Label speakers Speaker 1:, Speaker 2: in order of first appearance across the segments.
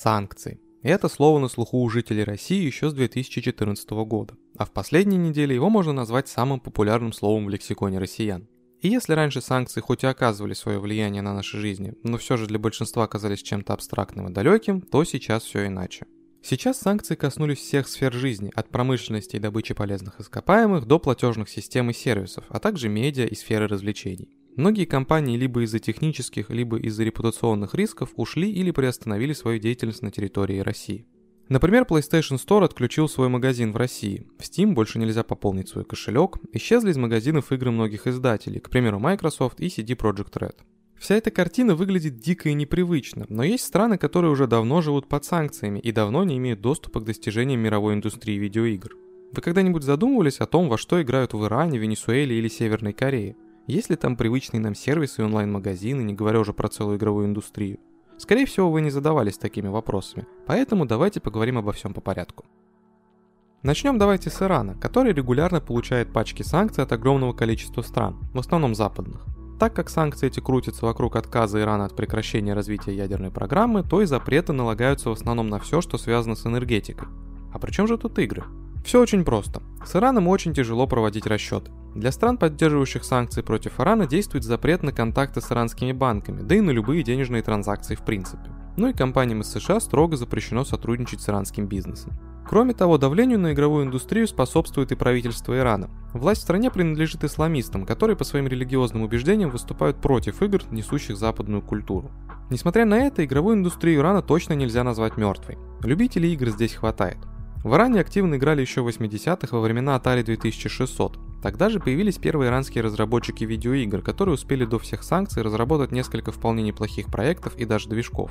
Speaker 1: санкции. И это слово на слуху у жителей России еще с 2014 года, а в последние недели его можно назвать самым популярным словом в лексиконе россиян. И если раньше санкции хоть и оказывали свое влияние на наши жизни, но все же для большинства оказались чем-то абстрактным и далеким, то сейчас все иначе. Сейчас санкции коснулись всех сфер жизни, от промышленности и добычи полезных ископаемых до платежных систем и сервисов, а также медиа и сферы развлечений. Многие компании либо из-за технических, либо из-за репутационных рисков ушли или приостановили свою деятельность на территории России. Например, PlayStation Store отключил свой магазин в России. В Steam больше нельзя пополнить свой кошелек. Исчезли из магазинов игры многих издателей, к примеру, Microsoft и CD Projekt Red. Вся эта картина выглядит дико и непривычно, но есть страны, которые уже давно живут под санкциями и давно не имеют доступа к достижениям мировой индустрии видеоигр. Вы когда-нибудь задумывались о том, во что играют в Иране, Венесуэле или Северной Корее? Есть ли там привычные нам сервисы и онлайн-магазины, не говоря уже про целую игровую индустрию? Скорее всего, вы не задавались такими вопросами, поэтому давайте поговорим обо всем по порядку. Начнем давайте с Ирана, который регулярно получает пачки санкций от огромного количества стран, в основном западных. Так как санкции эти крутятся вокруг отказа Ирана от прекращения развития ядерной программы, то и запреты налагаются в основном на все, что связано с энергетикой. А при чем же тут игры? Все очень просто. С Ираном очень тяжело проводить расчеты. Для стран, поддерживающих санкции против Ирана, действует запрет на контакты с иранскими банками, да и на любые денежные транзакции в принципе. Ну и компаниям из США строго запрещено сотрудничать с иранским бизнесом. Кроме того, давлению на игровую индустрию способствует и правительство Ирана. Власть в стране принадлежит исламистам, которые по своим религиозным убеждениям выступают против игр, несущих западную культуру. Несмотря на это, игровую индустрию Ирана точно нельзя назвать мертвой. Любителей игр здесь хватает. В Иране активно играли еще в 80-х во времена Atari 2600. Тогда же появились первые иранские разработчики видеоигр, которые успели до всех санкций разработать несколько вполне неплохих проектов и даже движков.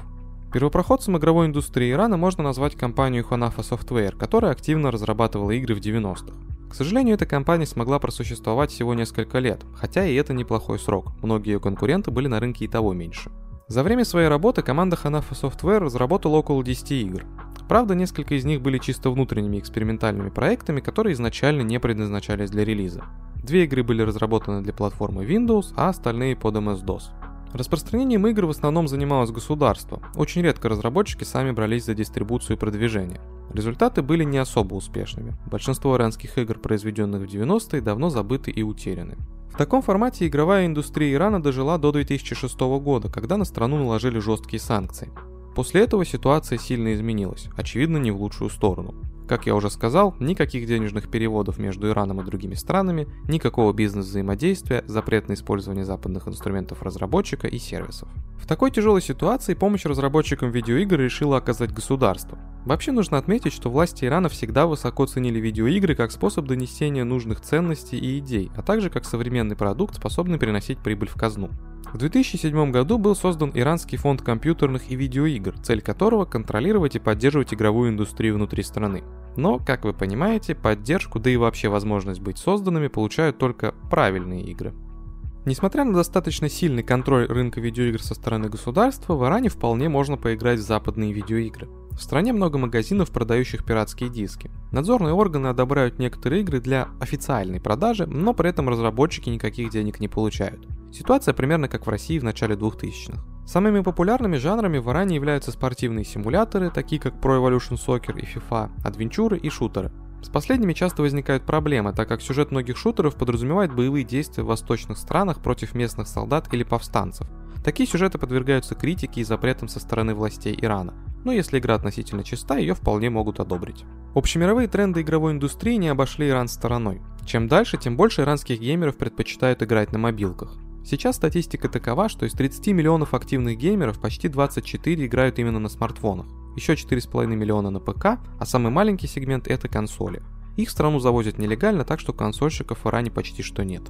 Speaker 1: Первопроходцем игровой индустрии Ирана можно назвать компанию Hanafa Software, которая активно разрабатывала игры в 90-х. К сожалению, эта компания смогла просуществовать всего несколько лет, хотя и это неплохой срок, многие ее конкуренты были на рынке и того меньше. За время своей работы команда Hanafa Software разработала около 10 игр. Правда, несколько из них были чисто внутренними экспериментальными проектами, которые изначально не предназначались для релиза. Две игры были разработаны для платформы Windows, а остальные под MS-DOS. Распространением игр в основном занималось государство. Очень редко разработчики сами брались за дистрибуцию и продвижение. Результаты были не особо успешными. Большинство иранских игр, произведенных в 90-е, давно забыты и утеряны. В таком формате игровая индустрия Ирана дожила до 2006 года, когда на страну наложили жесткие санкции. После этого ситуация сильно изменилась, очевидно не в лучшую сторону. Как я уже сказал, никаких денежных переводов между Ираном и другими странами, никакого бизнес-взаимодействия, запрет на использование западных инструментов разработчика и сервисов. В такой тяжелой ситуации помощь разработчикам видеоигр решило оказать государство. Вообще нужно отметить, что власти Ирана всегда высоко ценили видеоигры как способ донесения нужных ценностей и идей, а также как современный продукт, способный приносить прибыль в казну. В 2007 году был создан Иранский фонд компьютерных и видеоигр, цель которого контролировать и поддерживать игровую индустрию внутри страны. Но, как вы понимаете, поддержку, да и вообще возможность быть созданными получают только правильные игры. Несмотря на достаточно сильный контроль рынка видеоигр со стороны государства, в Иране вполне можно поиграть в западные видеоигры. В стране много магазинов, продающих пиратские диски. Надзорные органы одобряют некоторые игры для официальной продажи, но при этом разработчики никаких денег не получают. Ситуация примерно как в России в начале 2000-х. Самыми популярными жанрами в Иране являются спортивные симуляторы, такие как Pro Evolution Soccer и FIFA, адвенчуры и шутеры. С последними часто возникают проблемы, так как сюжет многих шутеров подразумевает боевые действия в восточных странах против местных солдат или повстанцев. Такие сюжеты подвергаются критике и запретам со стороны властей Ирана, но если игра относительно чиста, ее вполне могут одобрить. Общемировые тренды игровой индустрии не обошли Иран стороной. Чем дальше, тем больше иранских геймеров предпочитают играть на мобилках. Сейчас статистика такова, что из 30 миллионов активных геймеров почти 24 играют именно на смартфонах, еще 4,5 миллиона на ПК, а самый маленький сегмент это консоли. Их в страну завозят нелегально, так что консольщиков в Иране почти что нет.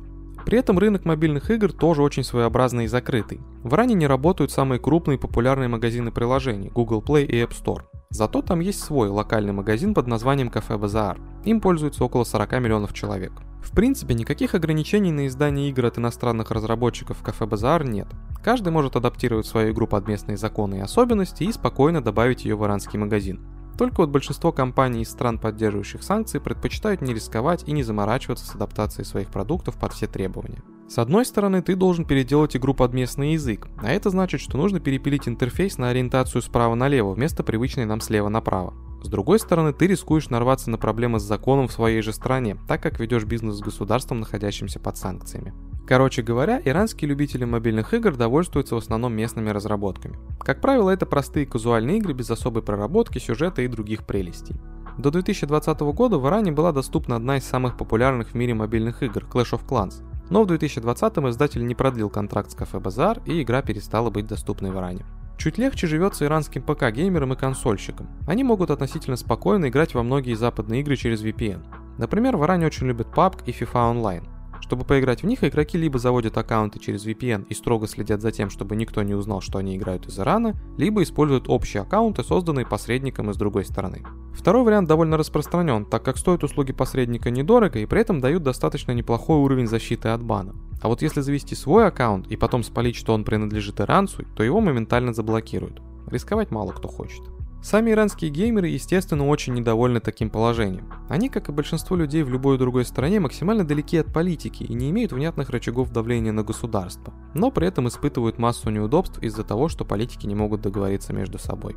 Speaker 1: При этом рынок мобильных игр тоже очень своеобразный и закрытый. В Иране не работают самые крупные и популярные магазины приложений Google Play и App Store. Зато там есть свой локальный магазин под названием Кафе Базар. Им пользуется около 40 миллионов человек. В принципе, никаких ограничений на издание игр от иностранных разработчиков в Кафе Базар нет. Каждый может адаптировать свою игру под местные законы и особенности и спокойно добавить ее в иранский магазин. Только вот большинство компаний из стран, поддерживающих санкции, предпочитают не рисковать и не заморачиваться с адаптацией своих продуктов под все требования. С одной стороны, ты должен переделать игру под местный язык, а это значит, что нужно перепилить интерфейс на ориентацию справа налево вместо привычной нам слева направо. С другой стороны, ты рискуешь нарваться на проблемы с законом в своей же стране, так как ведешь бизнес с государством, находящимся под санкциями. Короче говоря, иранские любители мобильных игр довольствуются в основном местными разработками. Как правило, это простые казуальные игры без особой проработки, сюжета и других прелестей. До 2020 года в Иране была доступна одна из самых популярных в мире мобильных игр – Clash of Clans. Но в 2020 издатель не продлил контракт с кафе Базар, и игра перестала быть доступной в Иране. Чуть легче живется иранским ПК-геймерам и консольщикам. Они могут относительно спокойно играть во многие западные игры через VPN. Например, в Иране очень любят PUBG и FIFA Online. Чтобы поиграть в них, игроки либо заводят аккаунты через VPN и строго следят за тем, чтобы никто не узнал, что они играют из Ирана, либо используют общие аккаунты, созданные посредником из другой стороны. Второй вариант довольно распространен, так как стоят услуги посредника недорого и при этом дают достаточно неплохой уровень защиты от бана. А вот если завести свой аккаунт и потом спалить, что он принадлежит иранцу, то его моментально заблокируют. Рисковать мало кто хочет. Сами иранские геймеры, естественно, очень недовольны таким положением. Они, как и большинство людей в любой другой стране, максимально далеки от политики и не имеют внятных рычагов давления на государство, но при этом испытывают массу неудобств из-за того, что политики не могут договориться между собой.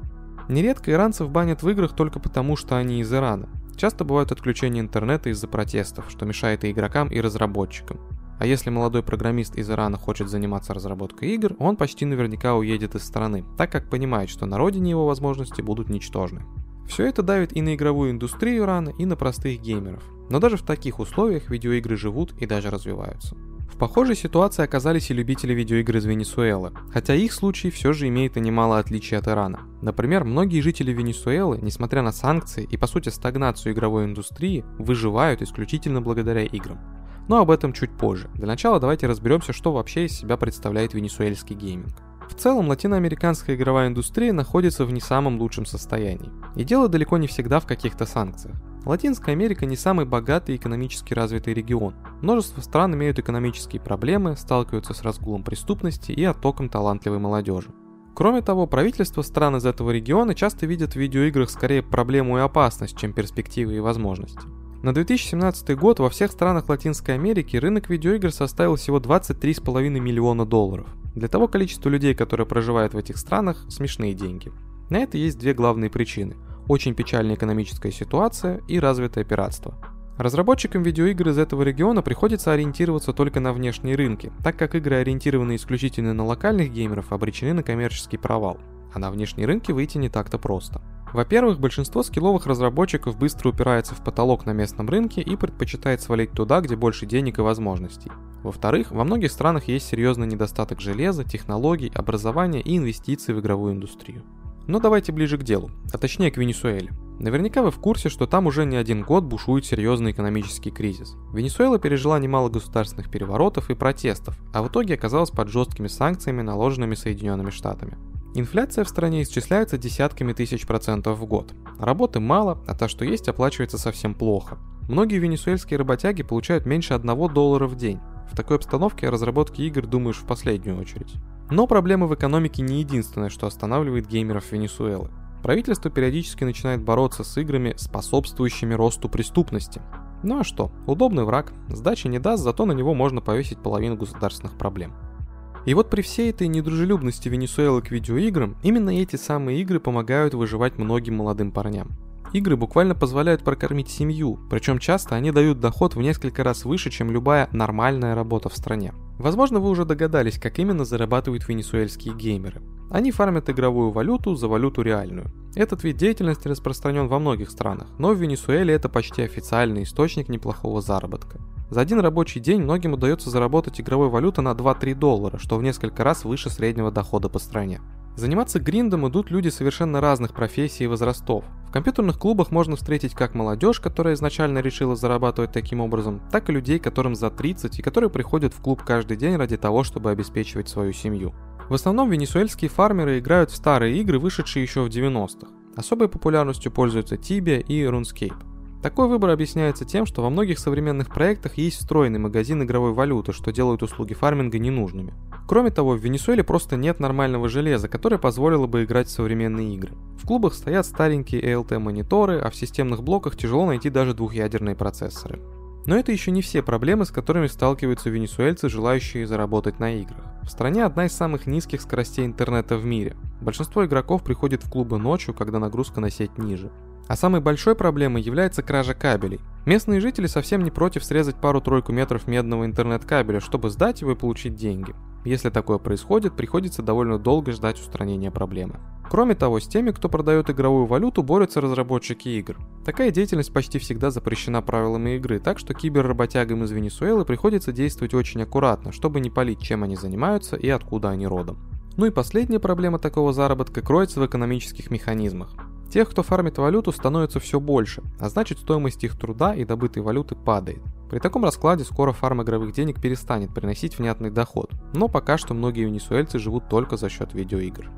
Speaker 1: Нередко иранцев банят в играх только потому, что они из Ирана. Часто бывают отключения интернета из-за протестов, что мешает и игрокам, и разработчикам. А если молодой программист из Ирана хочет заниматься разработкой игр, он почти наверняка уедет из страны, так как понимает, что на родине его возможности будут ничтожны. Все это давит и на игровую индустрию Ирана, и на простых геймеров. Но даже в таких условиях видеоигры живут и даже развиваются. В похожей ситуации оказались и любители видеоигр из Венесуэлы, хотя их случай все же имеет и немало отличий от Ирана. Например, многие жители Венесуэлы, несмотря на санкции и по сути стагнацию игровой индустрии, выживают исключительно благодаря играм. Но об этом чуть позже. Для начала давайте разберемся, что вообще из себя представляет венесуэльский гейминг. В целом, латиноамериканская игровая индустрия находится в не самом лучшем состоянии. И дело далеко не всегда в каких-то санкциях. Латинская Америка не самый богатый и экономически развитый регион. Множество стран имеют экономические проблемы, сталкиваются с разгулом преступности и оттоком талантливой молодежи. Кроме того, правительства стран из этого региона часто видят в видеоиграх скорее проблему и опасность, чем перспективы и возможности. На 2017 год во всех странах Латинской Америки рынок видеоигр составил всего 23,5 миллиона долларов. Для того количества людей, которые проживают в этих странах, смешные деньги. На это есть две главные причины – очень печальная экономическая ситуация и развитое пиратство. Разработчикам видеоигр из этого региона приходится ориентироваться только на внешние рынки, так как игры, ориентированные исключительно на локальных геймеров, обречены на коммерческий провал, а на внешние рынки выйти не так-то просто. Во-первых, большинство скилловых разработчиков быстро упирается в потолок на местном рынке и предпочитает свалить туда, где больше денег и возможностей. Во-вторых, во многих странах есть серьезный недостаток железа, технологий, образования и инвестиций в игровую индустрию. Но давайте ближе к делу, а точнее к Венесуэле. Наверняка вы в курсе, что там уже не один год бушует серьезный экономический кризис. Венесуэла пережила немало государственных переворотов и протестов, а в итоге оказалась под жесткими санкциями, наложенными Соединенными Штатами. Инфляция в стране исчисляется десятками тысяч процентов в год. Работы мало, а то, что есть, оплачивается совсем плохо. Многие венесуэльские работяги получают меньше 1 доллара в день. В такой обстановке о разработке игр думаешь в последнюю очередь. Но проблемы в экономике не единственное, что останавливает геймеров Венесуэлы. Правительство периодически начинает бороться с играми, способствующими росту преступности. Ну а что, удобный враг, сдачи не даст, зато на него можно повесить половину государственных проблем. И вот при всей этой недружелюбности Венесуэлы к видеоиграм, именно эти самые игры помогают выживать многим молодым парням. Игры буквально позволяют прокормить семью, причем часто они дают доход в несколько раз выше, чем любая нормальная работа в стране. Возможно, вы уже догадались, как именно зарабатывают венесуэльские геймеры. Они фармят игровую валюту за валюту реальную. Этот вид деятельности распространен во многих странах, но в Венесуэле это почти официальный источник неплохого заработка. За один рабочий день многим удается заработать игровой валюты на 2-3 доллара, что в несколько раз выше среднего дохода по стране. Заниматься гриндом идут люди совершенно разных профессий и возрастов. В компьютерных клубах можно встретить как молодежь, которая изначально решила зарабатывать таким образом, так и людей, которым за 30 и которые приходят в клуб каждый день ради того, чтобы обеспечивать свою семью. В основном венесуэльские фармеры играют в старые игры, вышедшие еще в 90-х. Особой популярностью пользуются Tibia и RuneScape. Такой выбор объясняется тем, что во многих современных проектах есть встроенный магазин игровой валюты, что делает услуги фарминга ненужными. Кроме того, в Венесуэле просто нет нормального железа, которое позволило бы играть в современные игры. В клубах стоят старенькие ALT-мониторы, а в системных блоках тяжело найти даже двухъядерные процессоры. Но это еще не все проблемы, с которыми сталкиваются венесуэльцы, желающие заработать на играх. В стране одна из самых низких скоростей интернета в мире. Большинство игроков приходит в клубы ночью, когда нагрузка на сеть ниже. А самой большой проблемой является кража кабелей. Местные жители совсем не против срезать пару-тройку метров медного интернет-кабеля, чтобы сдать его и получить деньги. Если такое происходит, приходится довольно долго ждать устранения проблемы. Кроме того, с теми, кто продает игровую валюту, борются разработчики игр. Такая деятельность почти всегда запрещена правилами игры, так что киберработягам из Венесуэлы приходится действовать очень аккуратно, чтобы не палить, чем они занимаются и откуда они родом. Ну и последняя проблема такого заработка кроется в экономических механизмах. Тех, кто фармит валюту, становится все больше, а значит стоимость их труда и добытой валюты падает. При таком раскладе скоро фарм игровых денег перестанет приносить внятный доход, но пока что многие венесуэльцы живут только за счет видеоигр.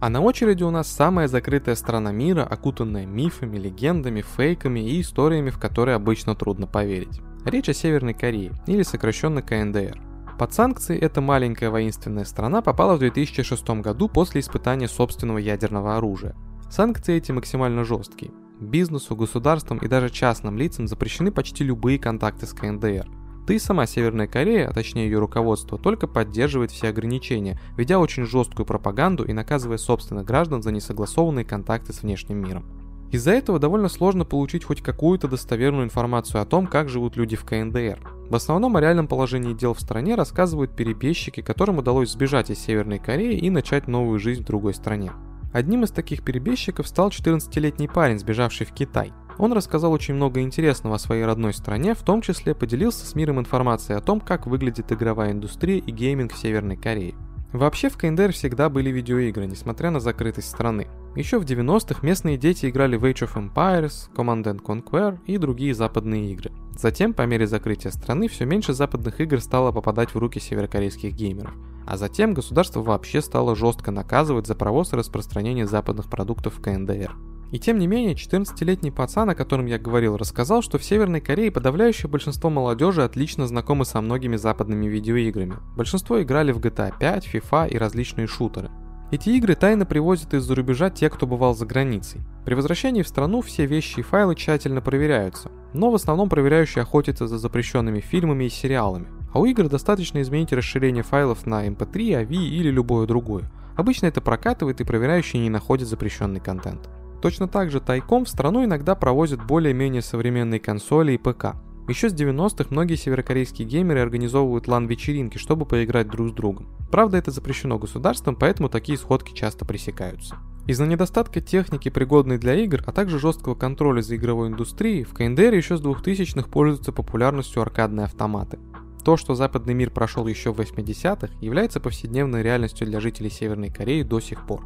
Speaker 1: А на очереди у нас самая закрытая страна мира, окутанная мифами, легендами, фейками и историями, в которые обычно трудно поверить. Речь о Северной Корее, или сокращенно КНДР. Под санкции эта маленькая воинственная страна попала в 2006 году после испытания собственного ядерного оружия. Санкции эти максимально жесткие. Бизнесу, государствам и даже частным лицам запрещены почти любые контакты с КНДР. Да и сама Северная Корея, а точнее ее руководство, только поддерживает все ограничения, ведя очень жесткую пропаганду и наказывая собственных граждан за несогласованные контакты с внешним миром. Из-за этого довольно сложно получить хоть какую-то достоверную информацию о том, как живут люди в КНДР. В основном о реальном положении дел в стране рассказывают перебежчики, которым удалось сбежать из Северной Кореи и начать новую жизнь в другой стране. Одним из таких перебежчиков стал 14-летний парень, сбежавший в Китай. Он рассказал очень много интересного о своей родной стране, в том числе поделился с миром информацией о том, как выглядит игровая индустрия и гейминг в Северной Корее. Вообще в КНДР всегда были видеоигры, несмотря на закрытость страны. Еще в 90-х местные дети играли в Age of Empires, Command Conquer и другие западные игры. Затем, по мере закрытия страны, все меньше западных игр стало попадать в руки северокорейских геймеров. А затем государство вообще стало жестко наказывать за провоз и распространение западных продуктов в КНДР. И тем не менее, 14-летний пацан, о котором я говорил, рассказал, что в Северной Корее подавляющее большинство молодежи отлично знакомы со многими западными видеоиграми. Большинство играли в GTA 5, FIFA и различные шутеры. Эти игры тайно привозят из-за рубежа те, кто бывал за границей. При возвращении в страну все вещи и файлы тщательно проверяются, но в основном проверяющие охотятся за запрещенными фильмами и сериалами. А у игр достаточно изменить расширение файлов на MP3, AV или любое другое. Обычно это прокатывает и проверяющие не находят запрещенный контент. Точно так же тайком в страну иногда провозят более-менее современные консоли и ПК. Еще с 90-х многие северокорейские геймеры организовывают лан-вечеринки, чтобы поиграть друг с другом. Правда, это запрещено государством, поэтому такие сходки часто пресекаются. Из-за недостатка техники, пригодной для игр, а также жесткого контроля за игровой индустрией, в КНДР еще с 2000-х пользуются популярностью аркадные автоматы. То, что западный мир прошел еще в 80-х, является повседневной реальностью для жителей Северной Кореи до сих пор.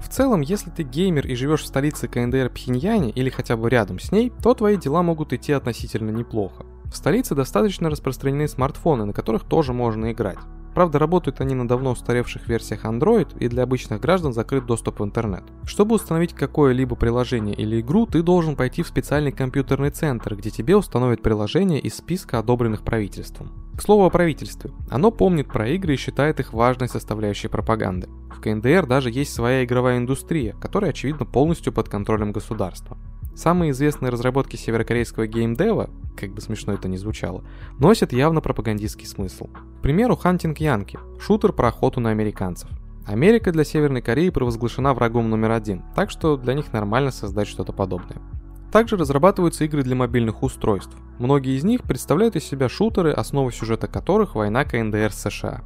Speaker 1: В целом, если ты геймер и живешь в столице КНДР Пхеньяне или хотя бы рядом с ней, то твои дела могут идти относительно неплохо. В столице достаточно распространены смартфоны, на которых тоже можно играть. Правда, работают они на давно устаревших версиях Android и для обычных граждан закрыт доступ в интернет. Чтобы установить какое-либо приложение или игру, ты должен пойти в специальный компьютерный центр, где тебе установят приложение из списка одобренных правительством. К слову о правительстве. Оно помнит про игры и считает их важной составляющей пропаганды. В КНДР даже есть своя игровая индустрия, которая очевидно полностью под контролем государства. Самые известные разработки северокорейского геймдева, как бы смешно это ни звучало, носят явно пропагандистский смысл. К примеру, Hunting Янки – шутер про охоту на американцев. Америка для Северной Кореи провозглашена врагом номер один, так что для них нормально создать что-то подобное. Также разрабатываются игры для мобильных устройств. Многие из них представляют из себя шутеры, основа сюжета которых война КНДР с США.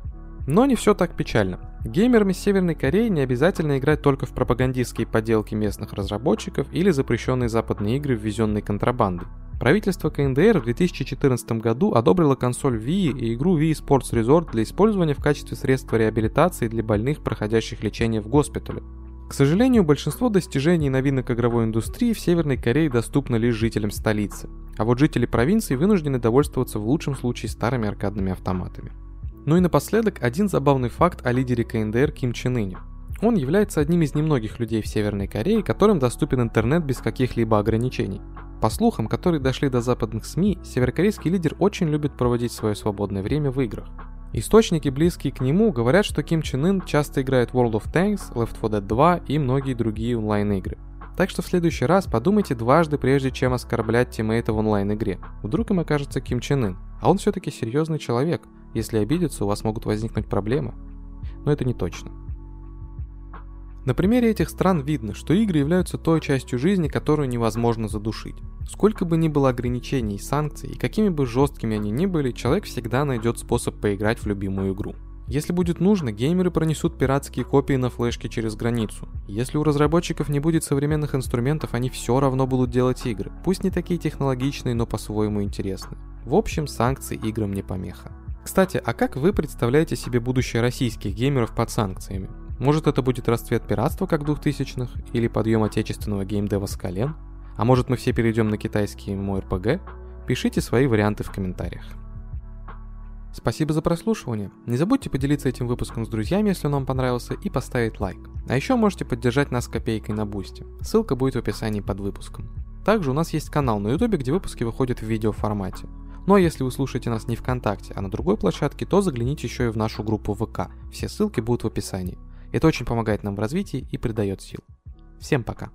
Speaker 1: Но не все так печально. Геймерам из Северной Кореи не обязательно играть только в пропагандистские поделки местных разработчиков или запрещенные западные игры, ввезенные контрабандой. Правительство КНДР в 2014 году одобрило консоль Wii и игру Wii Sports Resort для использования в качестве средства реабилитации для больных, проходящих лечение в госпитале. К сожалению, большинство достижений новинок игровой индустрии в Северной Корее доступно лишь жителям столицы, а вот жители провинции вынуждены довольствоваться в лучшем случае старыми аркадными автоматами. Ну и напоследок один забавный факт о лидере КНДР Ким Чен Ыне. Он является одним из немногих людей в Северной Корее, которым доступен интернет без каких-либо ограничений. По слухам, которые дошли до западных СМИ, северокорейский лидер очень любит проводить свое свободное время в играх. Источники, близкие к нему, говорят, что Ким Чен Ын часто играет World of Tanks, Left 4 Dead 2 и многие другие онлайн-игры. Так что в следующий раз подумайте дважды, прежде чем оскорблять тиммейта в онлайн-игре. Вдруг им окажется Ким Чен Ын, а он все-таки серьезный человек. Если обидеться, у вас могут возникнуть проблемы. Но это не точно. На примере этих стран видно, что игры являются той частью жизни, которую невозможно задушить. Сколько бы ни было ограничений и санкций, и какими бы жесткими они ни были, человек всегда найдет способ поиграть в любимую игру. Если будет нужно, геймеры пронесут пиратские копии на флешке через границу. Если у разработчиков не будет современных инструментов, они все равно будут делать игры. Пусть не такие технологичные, но по-своему интересные. В общем, санкции играм не помеха. Кстати, а как вы представляете себе будущее российских геймеров под санкциями? Может это будет расцвет пиратства, как 2000-х, или подъем отечественного геймдева с колен? А может мы все перейдем на китайский MMORPG? Пишите свои варианты в комментариях. Спасибо за прослушивание. Не забудьте поделиться этим выпуском с друзьями, если он вам понравился, и поставить лайк. А еще можете поддержать нас копейкой на бусте. Ссылка будет в описании под выпуском. Также у нас есть канал на ютубе, где выпуски выходят в видеоформате. Ну а если вы слушаете нас не ВКонтакте, а на другой площадке, то загляните еще и в нашу группу ВК. Все ссылки будут в описании. Это очень помогает нам в развитии и придает сил. Всем пока!